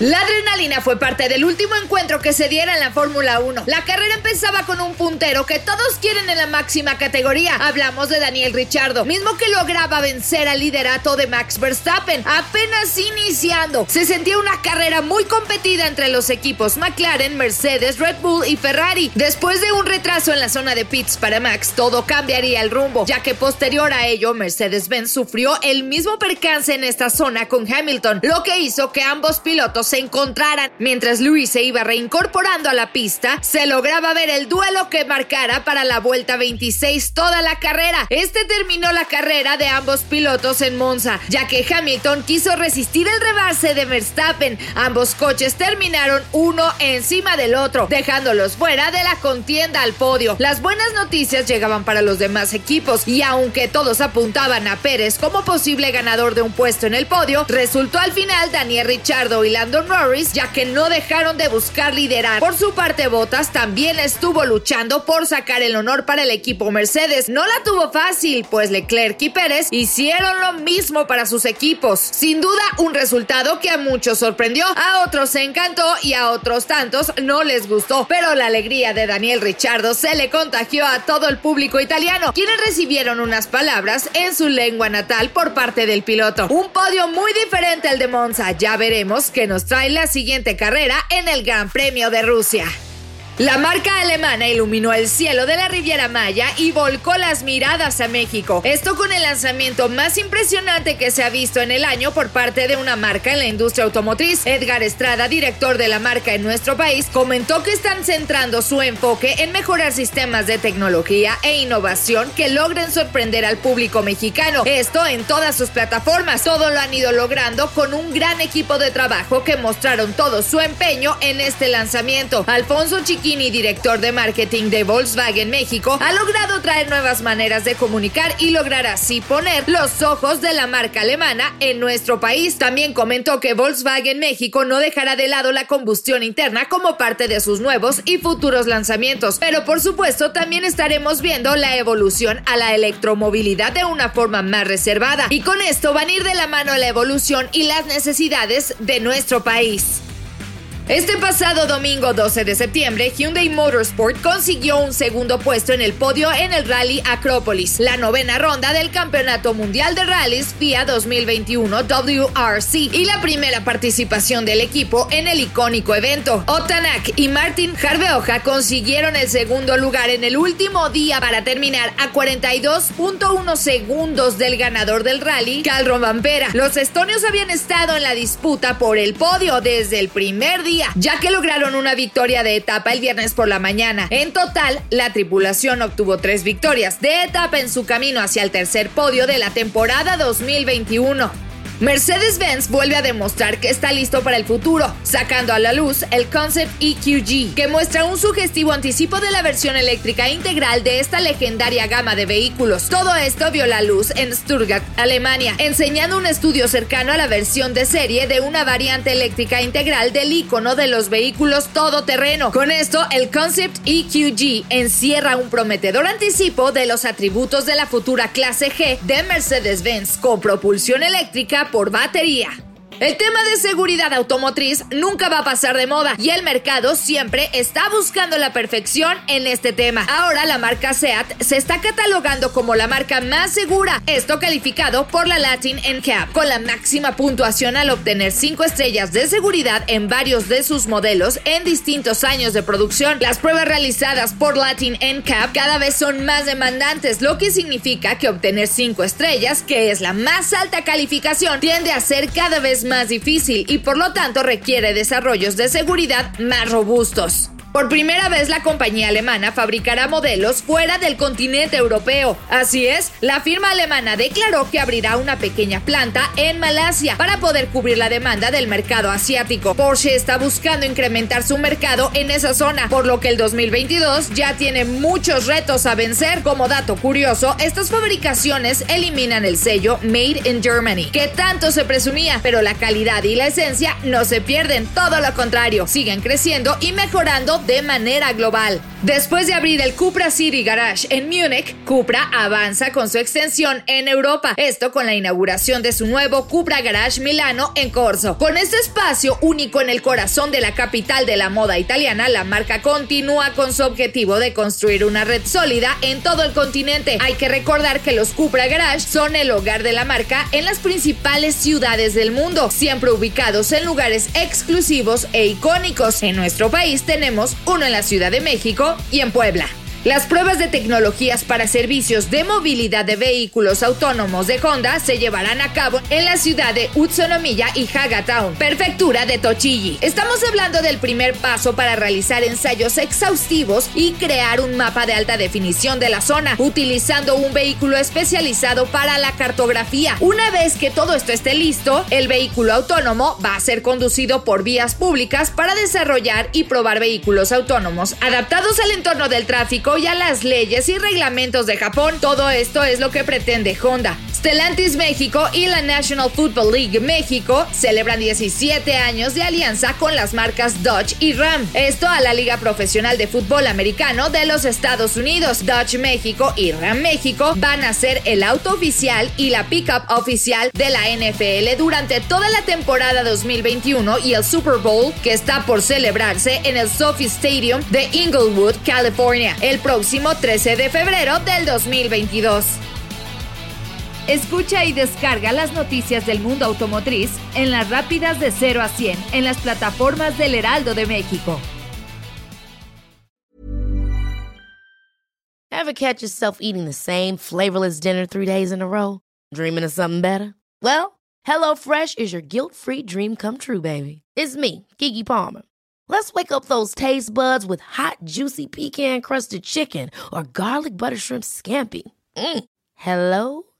La adrenalina fue parte del último encuentro que se diera en la Fórmula 1. La carrera empezaba con un puntero que todos quieren en la máxima categoría. Hablamos de Daniel Richardo, mismo que lograba vencer al liderato de Max Verstappen, apenas iniciando. Se sentía una carrera muy competida entre los equipos McLaren, Mercedes, Red Bull y Ferrari. Después de un retraso en la zona de pits para Max, todo cambiaría el rumbo, ya que posterior a ello Mercedes-Benz sufrió el mismo percance en esta zona con Hamilton, lo que hizo que ambos pilotos se encontraran. Mientras Luis se iba reincorporando a la pista, se lograba ver el duelo que marcara para la vuelta 26 toda la carrera. Este terminó la carrera de ambos pilotos en Monza, ya que Hamilton quiso resistir el rebase de Verstappen. Ambos coches terminaron uno encima del otro, dejándolos fuera de la contienda al podio. Las buenas noticias llegaban para los demás equipos y aunque todos apuntaban a Pérez como posible ganador de un puesto en el podio, resultó al final Daniel Richardo y Lando Norris, ya que no dejaron de buscar liderar. Por su parte, Bottas también estuvo luchando por sacar el honor para el equipo Mercedes. No la tuvo fácil, pues Leclerc y Pérez hicieron lo mismo para sus equipos. Sin duda, un resultado que a muchos sorprendió, a otros se encantó y a otros tantos no les gustó. Pero la alegría de Daniel Richardo se le contagió a todo el público italiano, quienes recibieron unas palabras en su lengua natal por parte del piloto. Un podio muy diferente al de Monza. Ya veremos qué nos trae la siguiente carrera en el Gran Premio de Rusia. La marca alemana iluminó el cielo de la Riviera Maya y volcó las miradas a México. Esto con el lanzamiento más impresionante que se ha visto en el año por parte de una marca en la industria automotriz. Edgar Estrada, director de la marca en nuestro país, comentó que están centrando su enfoque en mejorar sistemas de tecnología e innovación que logren sorprender al público mexicano. Esto en todas sus plataformas. Todo lo han ido logrando con un gran equipo de trabajo que mostraron todo su empeño en este lanzamiento. Alfonso Director de marketing de Volkswagen México, ha logrado traer nuevas maneras de comunicar y lograr así poner los ojos de la marca alemana en nuestro país. También comentó que Volkswagen México no dejará de lado la combustión interna como parte de sus nuevos y futuros lanzamientos, pero por supuesto también estaremos viendo la evolución a la electromovilidad de una forma más reservada. Y con esto van a ir de la mano la evolución y las necesidades de nuestro país. Este pasado domingo 12 de septiembre, Hyundai Motorsport consiguió un segundo puesto en el podio en el Rally Acrópolis, la novena ronda del Campeonato Mundial de Rallys FIA 2021 WRC y la primera participación del equipo en el icónico evento. Otanak y Martin Jarveoja consiguieron el segundo lugar en el último día para terminar a 42.1 segundos del ganador del rally, Calro Vampera. Los estonios habían estado en la disputa por el podio desde el primer día ya que lograron una victoria de etapa el viernes por la mañana. En total, la tripulación obtuvo tres victorias de etapa en su camino hacia el tercer podio de la temporada 2021. Mercedes-Benz vuelve a demostrar que está listo para el futuro, sacando a la luz el Concept EQG, que muestra un sugestivo anticipo de la versión eléctrica integral de esta legendaria gama de vehículos. Todo esto vio la luz en Stuttgart, Alemania, enseñando un estudio cercano a la versión de serie de una variante eléctrica integral del icono de los vehículos todoterreno. Con esto, el Concept EQG encierra un prometedor anticipo de los atributos de la futura clase G de Mercedes-Benz con propulsión eléctrica por batería. El tema de seguridad automotriz nunca va a pasar de moda y el mercado siempre está buscando la perfección en este tema. Ahora la marca SEAT se está catalogando como la marca más segura, esto calificado por la Latin NCAP, con la máxima puntuación al obtener 5 estrellas de seguridad en varios de sus modelos en distintos años de producción. Las pruebas realizadas por Latin NCAP cada vez son más demandantes, lo que significa que obtener 5 estrellas, que es la más alta calificación, tiende a ser cada vez más difícil y por lo tanto requiere desarrollos de seguridad más robustos. Por primera vez la compañía alemana fabricará modelos fuera del continente europeo. Así es, la firma alemana declaró que abrirá una pequeña planta en Malasia para poder cubrir la demanda del mercado asiático. Porsche está buscando incrementar su mercado en esa zona, por lo que el 2022 ya tiene muchos retos a vencer. Como dato curioso, estas fabricaciones eliminan el sello Made in Germany, que tanto se presumía, pero la calidad y la esencia no se pierden, todo lo contrario, siguen creciendo y mejorando de manera global. Después de abrir el Cupra City Garage en Múnich, Cupra avanza con su extensión en Europa, esto con la inauguración de su nuevo Cupra Garage Milano en Corso. Con este espacio único en el corazón de la capital de la moda italiana, la marca continúa con su objetivo de construir una red sólida en todo el continente. Hay que recordar que los Cupra Garage son el hogar de la marca en las principales ciudades del mundo, siempre ubicados en lugares exclusivos e icónicos. En nuestro país tenemos uno en la Ciudad de México y en Puebla. Las pruebas de tecnologías para servicios de movilidad de vehículos autónomos de Honda se llevarán a cabo en la ciudad de Utsunomiya y Hagatown, prefectura de Tochigi. Estamos hablando del primer paso para realizar ensayos exhaustivos y crear un mapa de alta definición de la zona, utilizando un vehículo especializado para la cartografía. Una vez que todo esto esté listo, el vehículo autónomo va a ser conducido por vías públicas para desarrollar y probar vehículos autónomos adaptados al entorno del tráfico y a las leyes y reglamentos de Japón. Todo esto es lo que pretende Honda. Stellantis México y la National Football League México celebran 17 años de alianza con las marcas Dodge y Ram. Esto a la Liga Profesional de Fútbol Americano de los Estados Unidos. Dodge México y Ram México van a ser el auto oficial y la pickup oficial de la NFL durante toda la temporada 2021 y el Super Bowl que está por celebrarse en el Sophie Stadium de Inglewood, California. El próximo 13 de febrero del 2022. Escucha y descarga las noticias del mundo automotriz en las rápidas de 0 a 100 en las plataformas del Heraldo de México. Ever catch yourself eating the same flavorless dinner three days in a row? Dreaming of something better? Well, HelloFresh is your guilt-free dream come true, baby. It's me, Kiki Palmer. Let's wake up those taste buds with hot, juicy pecan crusted chicken or garlic butter shrimp scampi. Mm. Hello